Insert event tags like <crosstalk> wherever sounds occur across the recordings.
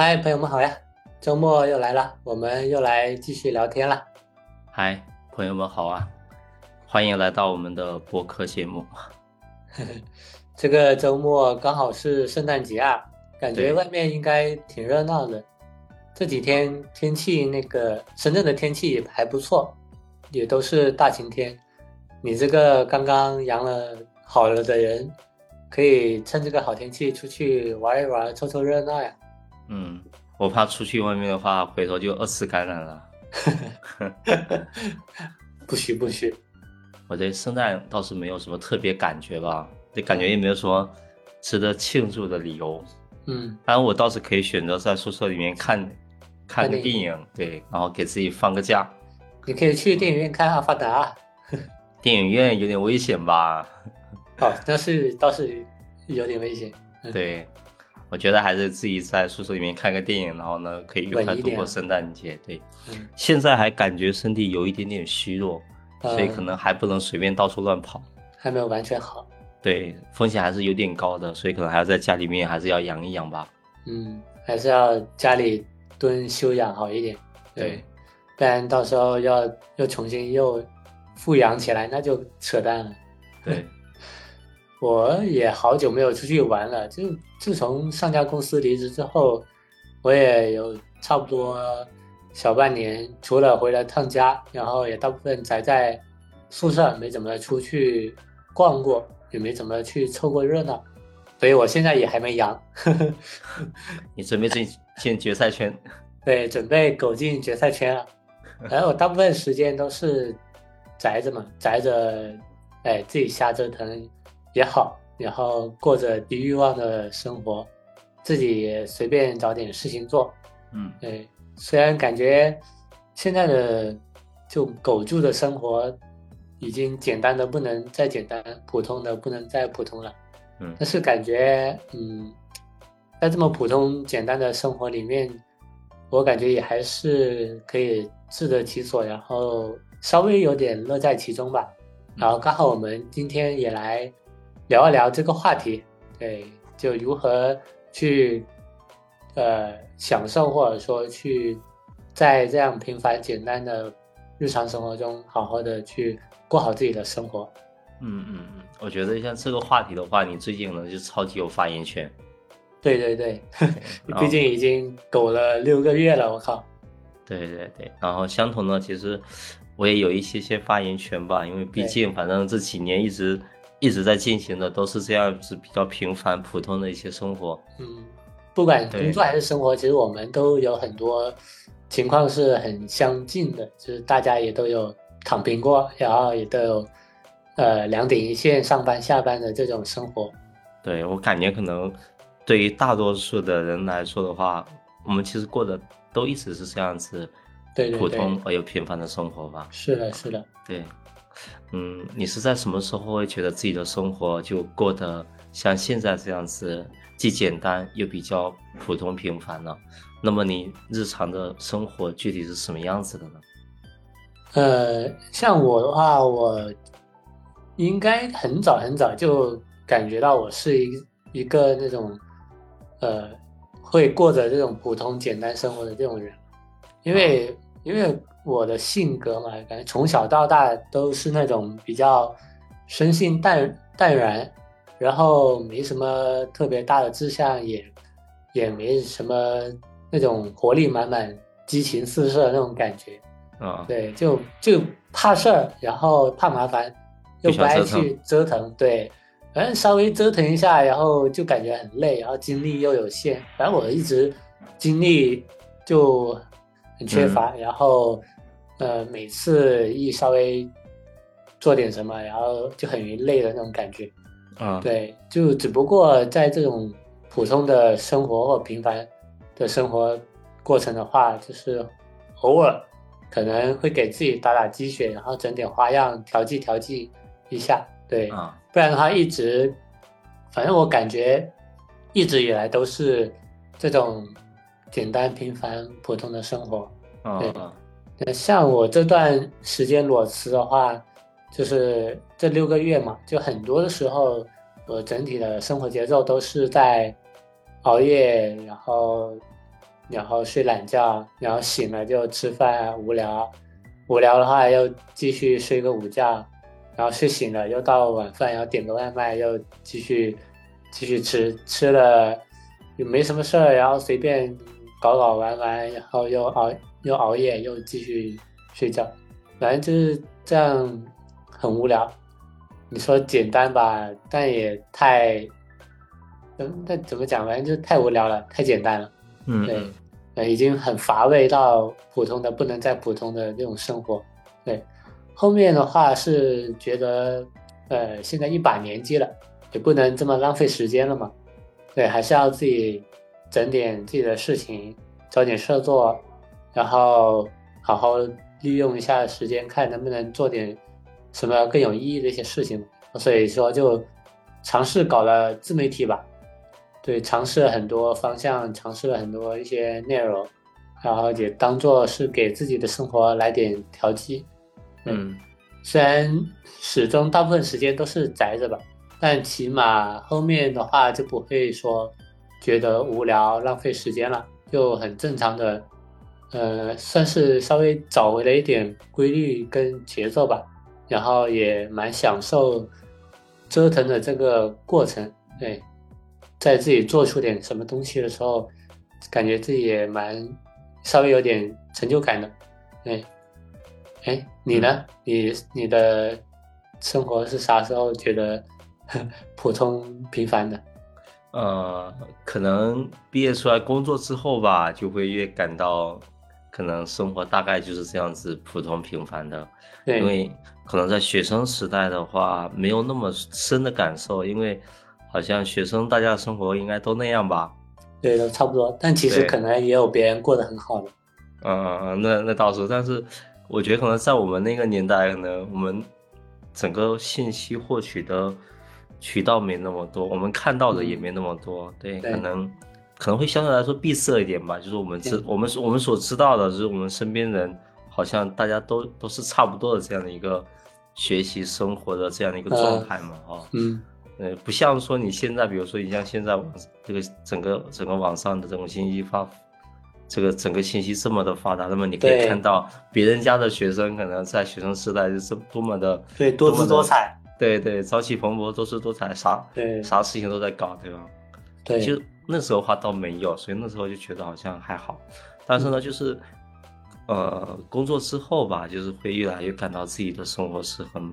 嗨，朋友们好呀！周末又来了，我们又来继续聊天了。嗨，朋友们好啊！欢迎来到我们的播客节目。<laughs> 这个周末刚好是圣诞节啊，感觉外面应该挺热闹的。这几天天气，那个深圳的天气也还不错，也都是大晴天。你这个刚刚阳了好了的人，可以趁这个好天气出去玩一玩，凑凑热闹呀。嗯，我怕出去外面的话，回头就二次感染了。<laughs> 不许不许，我对圣诞倒是没有什么特别感觉吧，这感觉也没有什么值得庆祝的理由。嗯，当然，我倒是可以选择在宿舍里面看看个电影对，然后给自己放个假。你可以去电影院看《阿凡达》。<laughs> 电影院有点危险吧？哦，但是倒是有点危险。嗯对，我觉得还是自己在宿舍里面看个电影，然后呢，可以愉快度过圣诞节。对，嗯，现在还感觉身体有一点点虚弱，所以呃可能还不能随便到处乱跑。还没有完全好。对，风险还是有点高的，所以可能还要在家里面还是要养一养吧。嗯，还是要家里蹲休养好一点。对，不然到时候要又重新又复养起来，那就扯淡了。对，<laughs> 我也好久没有出去玩了，就自从上家公司离职之后，我也有差不多小半年，除了回了趟家，然后也大部分宅在宿舍，没怎么出去逛过，也没怎么去凑过热闹，所以我现在也还没阳。<laughs> 你准备进进决赛圈？<laughs> 对，准备苟进决赛圈了。然后我大部分时间都是宅着嘛，宅着，哎，自己瞎折腾也好，然后过着低欲望的生活，自己也随便找点事情做。嗯，对，虽然感觉现在的就苟住的生活已经简单的不能再简单，普通的不能再普通了。嗯但是感觉，嗯，在这么普通简单的生活里面，我感觉也还是可以自得其所，然后稍微有点乐在其中吧。然后刚好我们今天也来聊一聊这个话题，对，就如何去呃享受或者说去在这样平凡简单的日常生活中，好好的去过好自己的生活。嗯嗯嗯，我觉得像这个话题的话，你最近呢就超级有发言权。对对对，毕竟已经苟了六个月了，我靠。对对对，然后相同呢，其实我也有一些些发言权吧，因为毕竟反正这几年一直一直在进行的都是这样子比较平凡普通的一些生活。嗯，不管工作还是生活，其实我们都有很多情况是很相近的，就是大家也都有躺平过，然后也都有呃两点一线上班下班的这种生活。对我感觉可能对于大多数的人来说的话，我们其实过的都一直是这样子普对对对通而又平凡的生活吧。是的，是的。对，嗯，你是在什么时候会觉得自己的生活就过得像现在这样子，既简单又比较普通平凡呢？那么你日常的生活具体是什么样子的呢？呃，像我的话，我应该很早很早就感觉到我是一一个那种呃会过着这种普通简单生活的这种人，因为因为我的性格嘛，感觉从小到大都是那种比较生性淡淡然，然后没什么特别大的志向，也也没什么那种活力满满、激情四射的那种感觉。啊、对，就就怕事儿，然后怕麻烦，又不爱去折腾，对，反正稍微折腾一下，然后就感觉很累，然后精力又有限，反正我一直精力就很缺乏，然后呃每次一稍微做点什么，然后就很容易累的那种感觉。啊，对，就只不过在这种普通的生活或平凡的生活过程的话，就是偶尔可能会给自己打打鸡血，然后整点花样调剂调剂一下。对，啊，不然的话一直，反正我感觉一直以来都是这种简单平凡普通的生活。对那像我这段时间裸辞的话，就是这六个月嘛，就很多的时候，我整体的生活节奏都是在熬夜，然后然后睡懒觉，然后醒了就吃饭，无聊，无聊的话又继续睡个午觉，然后睡醒了又到晚饭，然后点个外卖又继续继续吃，吃了也没什么事儿，然后随便搞搞玩玩，然后又熬又熬夜又继续睡觉，反正就是这样，很无聊。你说简单吧，但也太，嗯，那怎么讲？反正就太无聊了，太简单了。嗯，对，呃，已经很乏味到普通的不能再普通的那种生活。对，后面的话是觉得，呃，现在一把年纪了，也不能这么浪费时间了嘛。对，还是要自己整点自己的事情，找点事做，然后好好利用一下时间，看能不能做点。什么更有意义的一些事情，所以说就尝试搞了自媒体吧，对，尝试了很多方向，尝试了很多一些内容，然后也当做是给自己的生活来点调剂。嗯，虽然始终大部分时间都是宅着吧，但起码后面的话就不会说觉得无聊浪费时间了，就很正常的，呃，算是稍微找回了一点规律跟节奏吧。然后也蛮享受折腾的这个过程，对，在自己做出点什么东西的时候，感觉自己也蛮稍微有点成就感的，对。哎，你呢？你你的生活是啥时候觉得 <laughs> 普通平凡的？呃，可能毕业出来工作之后吧，就会越感到。可能生活大概就是这样子普通平凡的，因为可能在学生时代的话没有那么深的感受，因为好像学生大家的生活应该都那样吧？对，都差不多。但其实可能也有别人过得很好的。嗯，那那倒是。但是我觉得可能在我们那个年代，可能我们整个信息获取的渠道没那么多，我们看到的也没那么多。对，可能。可能会相对来说闭塞一点吧，就是我们知我们我们所知道的，就是我们身边人好像大家都都是差不多的这样的一个学习生活的这样的一个状态嘛，啊，嗯，呃，不像说你现在，比如说你像现在网这个整个整个网上的这种信息发，这个整个信息这么的发达，那么你可以看到别人家的学生可能在学生时代就是多么的对多姿多彩，对对，朝气蓬勃，多姿多彩，啥对啥事情都在搞，对吧？对，就。那时候话倒没有，所以那时候就觉得好像还好，但是呢，就是，呃，工作之后吧，就是会越来越感到自己的生活是很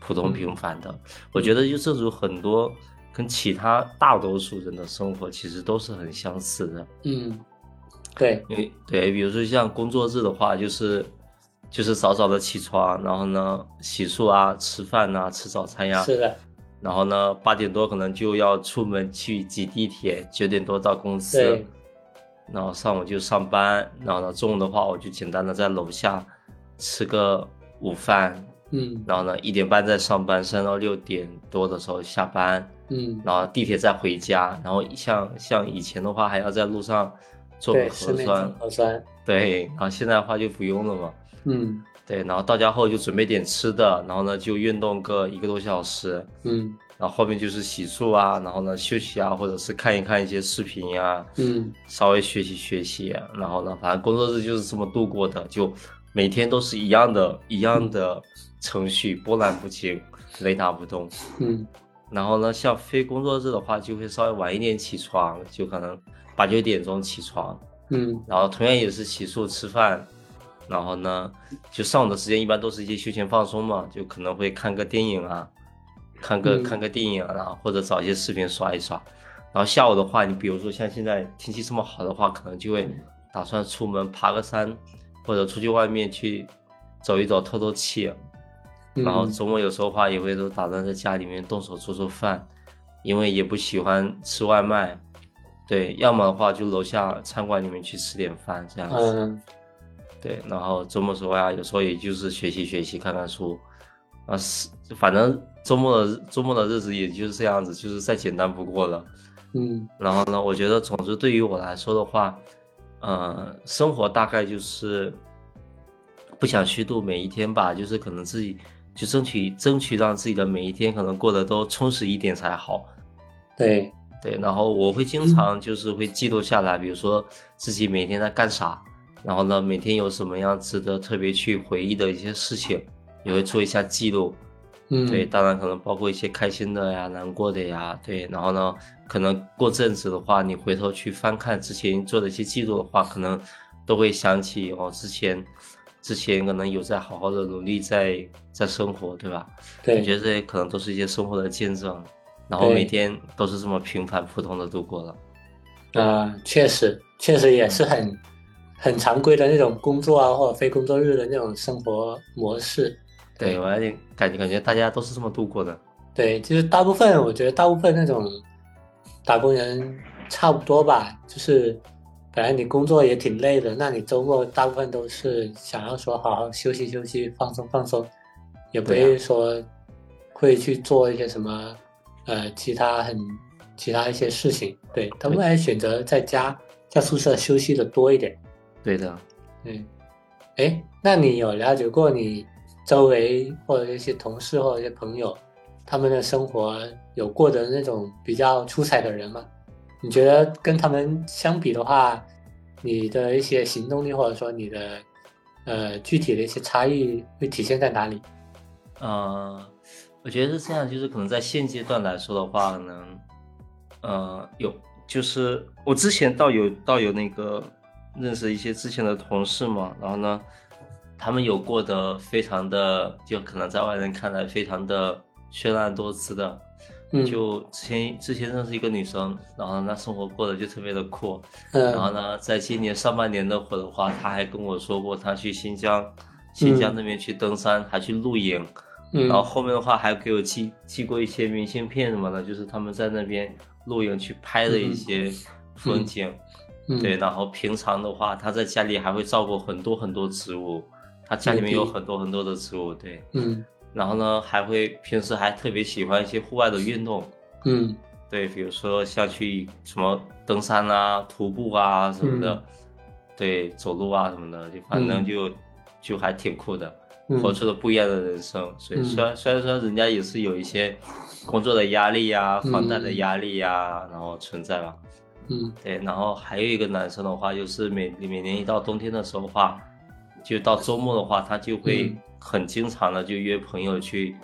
普通平凡的。我觉得就这种很多跟其他大多数人的生活其实都是很相似的。嗯，对，因为对，比如说像工作日的话，就是就是早早的起床，然后呢洗漱啊，吃饭呐，吃早餐呀。是的。然后呢，八点多可能就要出门去挤地铁，九点多到公司，然后上午就上班，然后呢，中午的话我就简单的在楼下吃个午饭，嗯，然后呢，一点半再上班，上到六点多的时候下班，嗯，然后地铁再回家，然后像像以前的话还要在路上做个核酸，核酸，对，然后现在的话就不用了嘛，嗯。对，然后到家后就准备点吃的，然后呢就运动个一个多小时，嗯，然后后面就是洗漱啊，然后呢休息啊，或者是看一看一些视频呀，嗯，稍微学习学习，然后呢，反正工作日就是这么度过的，就每天都是一样的，一样的程序，波澜不惊，雷打不动，嗯，然后呢，像非工作日的话，就会稍微晚一点起床，就可能八九点钟起床，嗯，然后同样也是洗漱吃饭。然后呢，就上午的时间一般都是一些休闲放松嘛，就可能会看个电影啊，看个看个电影啊，然后或者找一些视频刷一刷。然后下午的话，你比如说像现在天气这么好的话，可能就会打算出门爬个山，或者出去外面去走一走透透气。然后周末有时候话也会都打算在家里面动手做做饭，因为也不喜欢吃外卖。对，要么的话就楼下餐馆里面去吃点饭这样子。对，然后周末时候呀，有时候也就是学习学习，看看书，啊是，反正周末的周末的日子也就是这样子，就是再简单不过了。嗯，然后呢，我觉得总之对于我来说的话，呃，生活大概就是不想虚度每一天吧，就是可能自己就争取争取让自己的每一天可能过得都充实一点才好。对，对，然后我会经常就是会记录下来，比如说自己每天在干啥，然后呢，每天有什么样值得特别去回忆的一些事情，也会做一下记录。嗯，对，当然可能包括一些开心的呀、难过的呀，对，然后呢，可能过阵子的话，你回头去翻看之前做的一些记录的话，可能都会想起哦，之前之前可能有在好好的努力在在生活，对吧？对，我觉得这些可能都是一些生活的见证，然后每天都是这么平凡普通的度过了。啊、确实，确实也是很很常规的那种工作啊，或者非工作日的那种生活模式。对我有点感觉感觉大家都是这么度过的。对，就是大部分，我觉得大部分那种打工人差不多吧，就是本来你工作也挺累的，那你周末大部分都是想要说好好休息休息、放松放松，也不会说会去做一些什么呃其他很其他一些事情。对，他们还选择在家在宿舍休息的多一点。对的，对，哎，那你有了解过你周围或者一些同事或者一些朋友，他们的生活有过的那种比较出彩的人吗？你觉得跟他们相比的话，你的一些行动力或者说你的呃具体的一些差异会体现在哪里？呃，我觉得是这样，就是可能在现阶段来说的话，可能呃有，就是我之前倒有倒有那个认识一些之前的同事嘛，然后呢，他们有过得非常的，就可能在外人看来非常的绚烂多姿的。嗯就之前之前认识一个女生，然后那生活过得就特别的酷，嗯然后呢，在今年上半年那会儿的话，她还跟我说过，她去新疆，新疆那边去登山，还去露营，嗯然后后面的话还给我寄寄过一些明信片什么的，就是他们在那边露营去拍的一些风景。嗯。对，然后平常的话，他在家里还会照顾很多很多植物，他家里面有很多很多的植物，对。嗯。然后呢，还会平时还特别喜欢一些户外的运动，嗯。对，比如说像去什么登山啊、徒步啊什么的，嗯。对，走路啊什么的，就反正嗯。就、就还挺酷的，嗯。活出了不一样的人生。所以嗯。虽然、虽然说人家也是有一些工作的压力呀、房贷的嗯压力呀、然后存在吧。嗯对，然后还有一个男生的话，就是每每年一到冬天的时候的话，就到周末的话，他就会嗯很经常的就约朋友去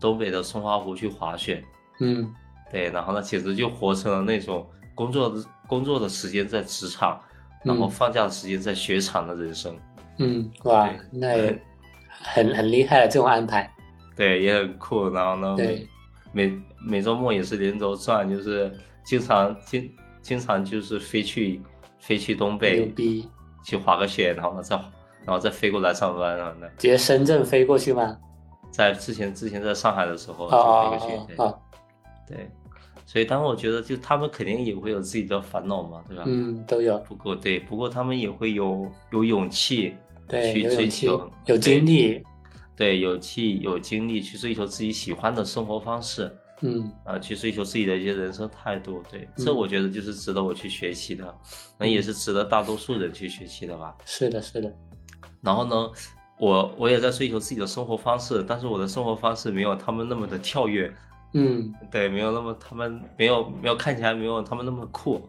东北的松花湖去滑雪。嗯对，然后呢，简直就活成了那种工作的工作的时间在职场，然后嗯放假的时间在雪场的人生。嗯，哇，那也很很厉害的这种安排。对，也很酷。然后呢，对每每每周末也是连轴转，就是经常经经常就是飞去飞去东牛北逼！去滑个雪，然后呢再然后再飞过来上班啊。那直接深圳飞过去吗？在之前之前在上海的时候哦就飞哦过去，对、对。所以，当我觉得就他们肯定也会有自己的烦恼嘛，对吧？嗯，都有，不过对，不过他们也会有有勇气对，去追有勇气求，，有精力，对，有气有精力去追求自己喜欢的生活方式，嗯啊、去追求自己的一些人生态度，对，这嗯我觉得就是值得我去学习的，那也是值得大多数人去学习的吧。是的，是的，然后呢，我我也在追求自己的生活方式，但是我的生活方式没有他们那么的跳跃，嗯对，没有那么他们没有没有看起来没有他们那么酷，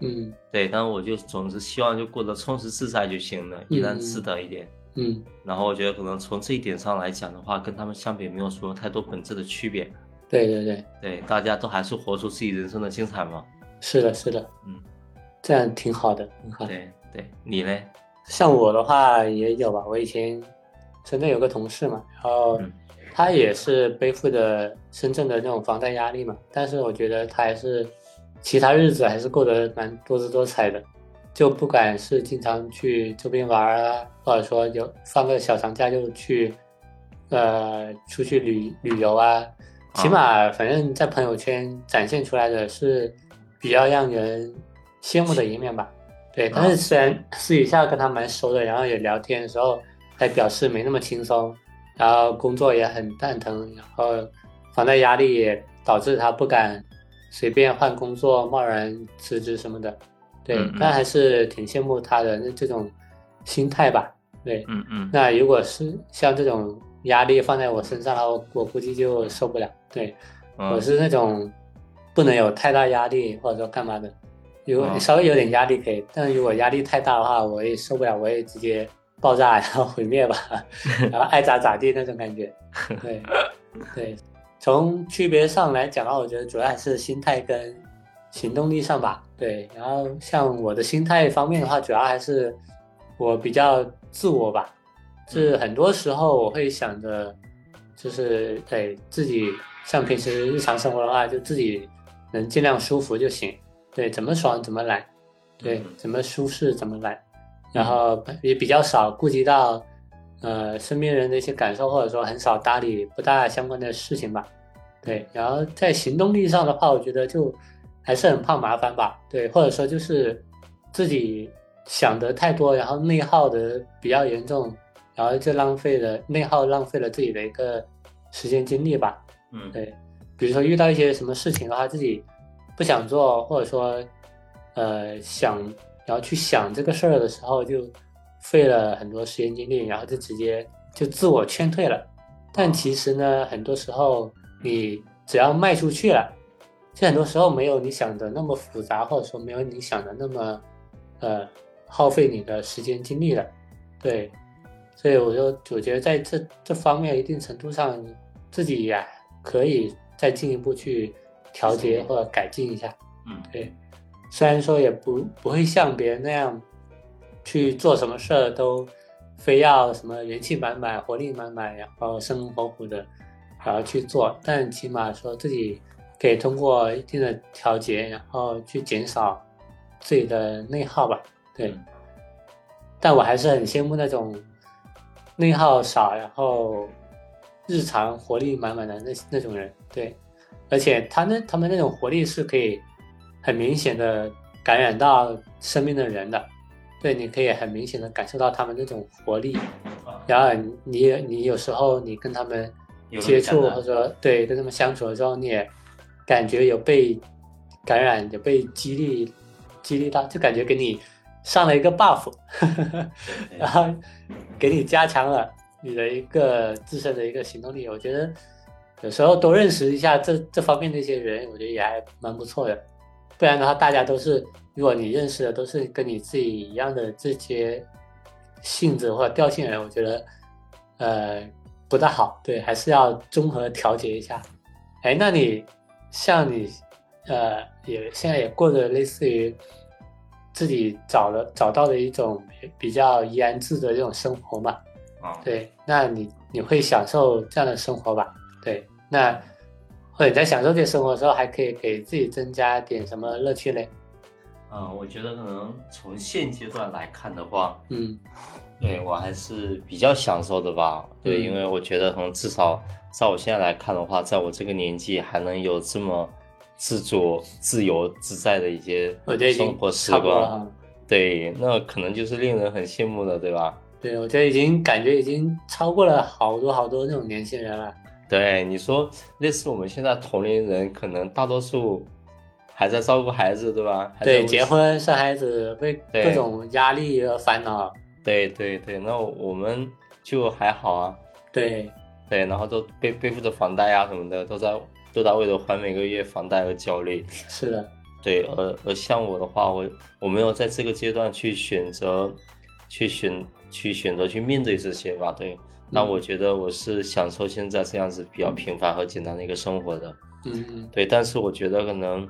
嗯对，但是我就总是希望就过得充实自在就行了，依然嗯自得一点。嗯然后我觉得可能从这一点上来讲的话，跟他们相比没有说太多本质的区别。对对对，对，大家都还是活出自己人生的精彩嘛。是的，是的，嗯，这样挺好的，挺好的。对对，你嘞？像我的话也有吧，我以前深圳有个同事嘛，然后嗯他也是背负着深圳的那种房贷压力嘛，但是我觉得他还是其他日子还是过得蛮多姿多彩的，就不管是经常去周边玩啊，或者说有放个小长假就去，呃，出去旅旅游啊，起码反正在朋友圈展现出来的是比较让人羡慕的一面吧。对，但是虽然私底下跟他蛮熟的，然后也聊天的时候，还表示没那么轻松，然后工作也很蛋疼，然后房贷压力也导致他不敢随便换工作、贸然辞职什么的。对嗯嗯，但还是挺羡慕他的那这种心态吧。对，嗯嗯那如果是像这种压力放在我身上的话，我我估计就受不了。对，嗯我是那种不能有太大压力，或者说干嘛的。如果稍微有点压力可以，但如果压力太大的话，我也受不了，我也直接爆炸然后毁灭吧，<laughs> 然后爱咋咋地那种感觉。对 <laughs> 对，从区别上来讲的话，我觉得主要还是心态跟行动力上吧。对，然后像我的心态方面的话，主要还是我比较自我吧，是很多时候我会想着，就是对自己像平时日常生活的话，就自己能尽量舒服就行。对，怎么爽怎么来，对，怎么舒适怎么来，然后也比较少顾及到，呃，身边人的一些感受，或者说很少搭理不大相关的事情吧。对，然后在行动力上的话，我觉得就还是很怕麻烦吧。对，或者说就是自己想的太多，然后内耗的比较严重，然后就浪费了内耗，浪费了自己的一个时间精力吧。嗯，对，比如说遇到一些什么事情的话，自己。不想做，或者说，呃，想然后去想这个事儿的时候，就费了很多时间精力，然后就直接就自我劝退了。但其实呢，很多时候你只要迈出去了，就很多时候没有你想的那么复杂，或者说没有你想的那么，呃，耗费你的时间精力了。对，所以我就我觉得在这这方面，一定程度上自己也可以再进一步去。调节或者改进一下，嗯，对，虽然说也不不会像别人那样去做什么事儿都非要什么元气满满、活力满满，然后生龙活虎的，然后去做，但起码说自己可以通过一定的调节，然后去减少自己的内耗吧。对，但我还是很羡慕那种内耗少，然后日常活力满满的那那种人。对。而且他那他们那种活力是可以很明显的感染到身边的人的，对，你可以很明显的感受到他们那种活力，然后你你有时候你跟他们接触或者说对跟他们相处的时候，你也感觉有被感染，有被激励激励到，就感觉给你上了一个 buff，<laughs> 然后给你加强了你的一个自身的一个行动力，我觉得。有时候多认识一下这这方面的一些人，我觉得也还蛮不错的。不然的话，大家都是如果你认识的都是跟你自己一样的这些性质或者调性人，我觉得呃不大好。对，还是要综合调节一下。哎，那你像你呃也现在也过着类似于自己找了找到了一种比较怡然自得这种生活嘛？啊，对，那你你会享受这样的生活吧？对，那或者在享受这些生活的时候，还可以给自己增加点什么乐趣嘞？嗯，我觉得可能从现阶段来看的话，嗯，对我还是比较享受的吧。对，因为我觉得可能至少在我现在来看的话，在我这个年纪还能有这么自主、自由自在的一些生活时光，对，那可能就是令人很羡慕的，对吧？对，我觉得已经感觉已经超过了好多好多那种年轻人了。对你说，类似我们现在同龄人，可能大多数还在照顾孩子，对吧？对，结婚生孩子被各种压力而烦恼。对对对，那我们就还好啊。对对，然后都背背负着房贷啊什么的，都在都在为了还每个月房贷而焦虑。<laughs> 是的。对，而而像我的话，我我没有在这个阶段去选择，去选去选择去面对这些吧。对。那我觉得我是享受现在这样子比较平凡和简单的一个生活的，嗯，对。但是我觉得可能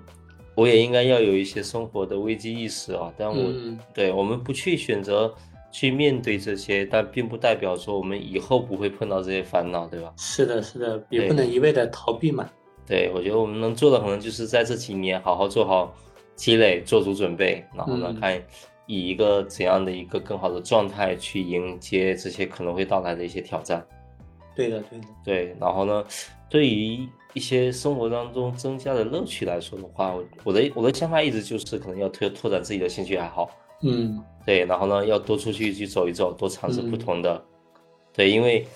我也应该要有一些生活的危机意识啊。但我对我们不去选择去面对这些，但并不代表说我们以后不会碰到这些烦恼，对吧？是的，是的，也不能一味的逃避嘛。对，我觉得我们能做的可能就是在这几年好好做好积累，做足准备，然后呢看。以一个怎样的一个更好的状态去迎接这些可能会到来的一些挑战？对的，对的，对。然后呢，对于一些生活当中增加的乐趣来说的话，我我的我的想法一直就是可能要拓拓展自己的兴趣爱好。嗯，对。然后呢，要多出去去走一走，多尝试不同的。对，因为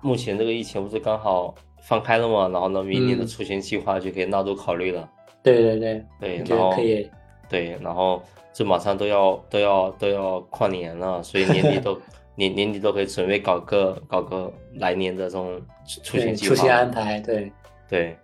目前这个疫情不是刚好放开了嘛，然后呢，明年的出行计划就可以纳入考虑了。对对对，对，然后可以。对，然后。这马上都要都要都要跨年了，所以年底都 <laughs> 年年底都可以准备搞个搞个来年的这种出行计划、出行安排。对对，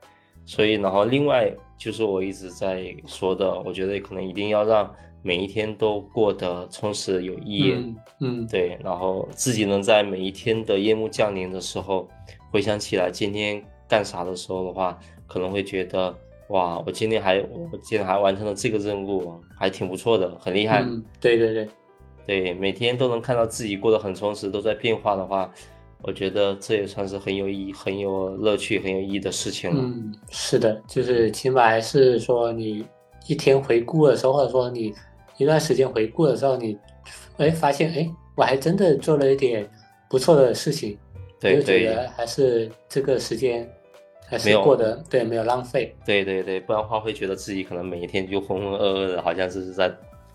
所以，然后另外就是我一直在说的，我觉得可能一定要让每一天都过得充实有意义。嗯嗯，对，然后自己能在每一天的夜幕降临的时候，回想起来今天干啥的时候的话，可能会觉得哇，我今天还我今天还完成了这个任务，还挺不错的，很厉害。嗯，对对对，对，每天都能看到自己过得很充实，都在变化的话，我觉得这也算是很有意义、很有乐趣、很有意义的事情了。嗯，是的，就是起码还是说你一天回顾的时候，或者说你一段时间回顾的时候，你哎发现哎，我还真的做了一点不错的事情，对就觉对得还是这个时间还是过得对没有浪费。对对对，不然的话会觉得自己可能每一天就浑浑噩噩的，好像是在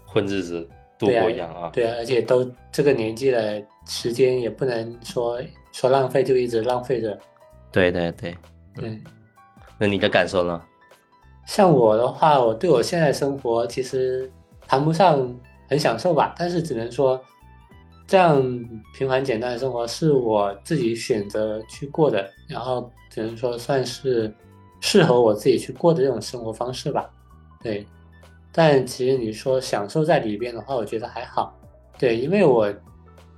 混日子度过一样啊。对啊，而且都这个年纪了，时间也不能说说浪费就一直浪费着。对对对，嗯，那你的感受呢？像我的话，我对我现在生活其实谈不上很享受吧，但是只能说，这样平凡简单的生活是我自己选择去过的，然后只能说算是适合我自己去过的这种生活方式吧。对，但其实你说享受在里边的话，我觉得还好。对，因为我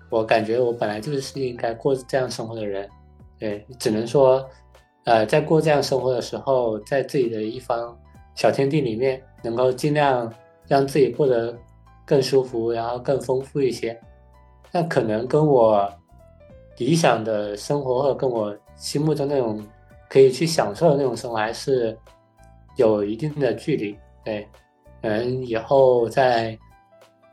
我感觉我本来就是应该过这样生活的人。对，只能说，呃，在过这样生活的时候，在自己的一方小天地里面，能够尽量让自己过得更舒服，然后更丰富一些。那可能跟我理想的生活，或者跟我心目中那种可以去享受的那种生活，还是有一定的距离。对，可能以后再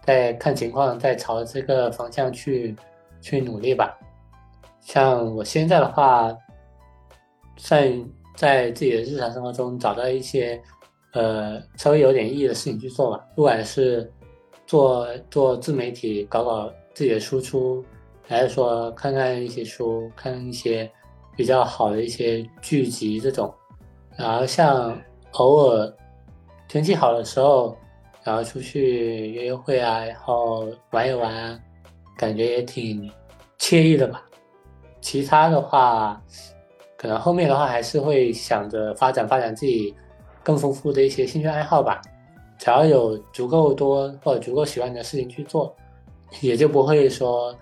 再看情况，再朝这个方向去去努力吧。像我现在的话，算在自己的日常生活中找到一些呃稍微有点意义的事情去做吧，不管是做做自媒体，搞搞自己的输出，还是说看看一些书，看一些比较好的一些剧集这种。然后像偶尔天气好的时候，然后出去约约会啊，然后玩一玩，感觉也挺惬意的吧。其他的话，可能后面的话还是会想着发展发展自己更丰富的一些兴趣爱好吧。只要有足够多或者足够喜欢的事情去做，也就不会说，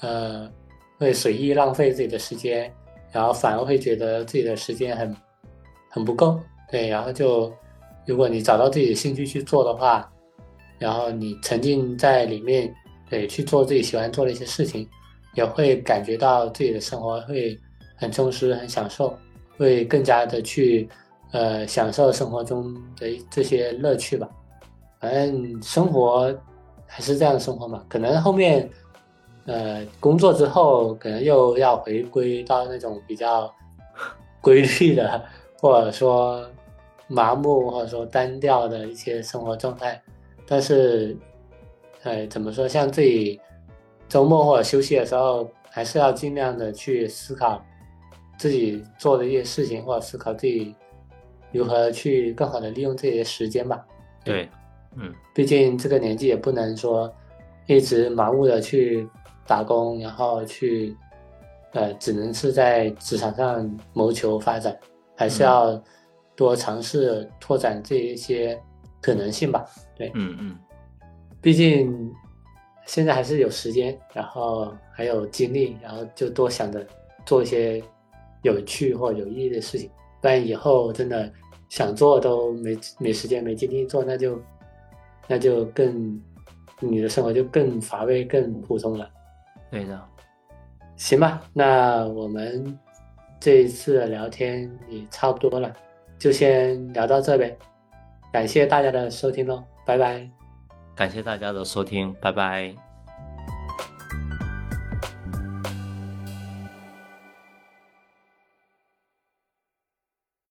呃，会随意浪费自己的时间，然后反而会觉得自己的时间很很不够。对，然后就如果你找到自己的兴趣去做的话，然后你沉浸在里面，对，去做自己喜欢做的一些事情。也会感觉到自己的生活会很充实、很享受，会更加的去呃享受生活中的这些乐趣吧。反正生活还是这样的生活嘛，可能后面呃工作之后，可能又要回归到那种比较规律的，或者说麻木或者说单调的一些生活状态。但是，呃，怎么说，像自己。周末或者休息的时候，还是要尽量的去思考自己做的一些事情，或者思考自己如何去更好的利用自己的时间吧。对，嗯，毕竟这个年纪也不能说一直盲目的去打工，然后去呃，只能是在职场上谋求发展，还是要多尝试拓展这一些可能性吧。对，嗯嗯，毕竟。现在还是有时间，然后还有精力，然后就多想着做一些有趣或有意义的事情。不然以后真的想做都没没时间、没精力做，那就那就更你的生活就更乏味、更普通了。对的，行吧，那我们这一次的聊天也差不多了，就先聊到这呗。感谢大家的收听喽，拜拜。感谢大家的收听，拜拜。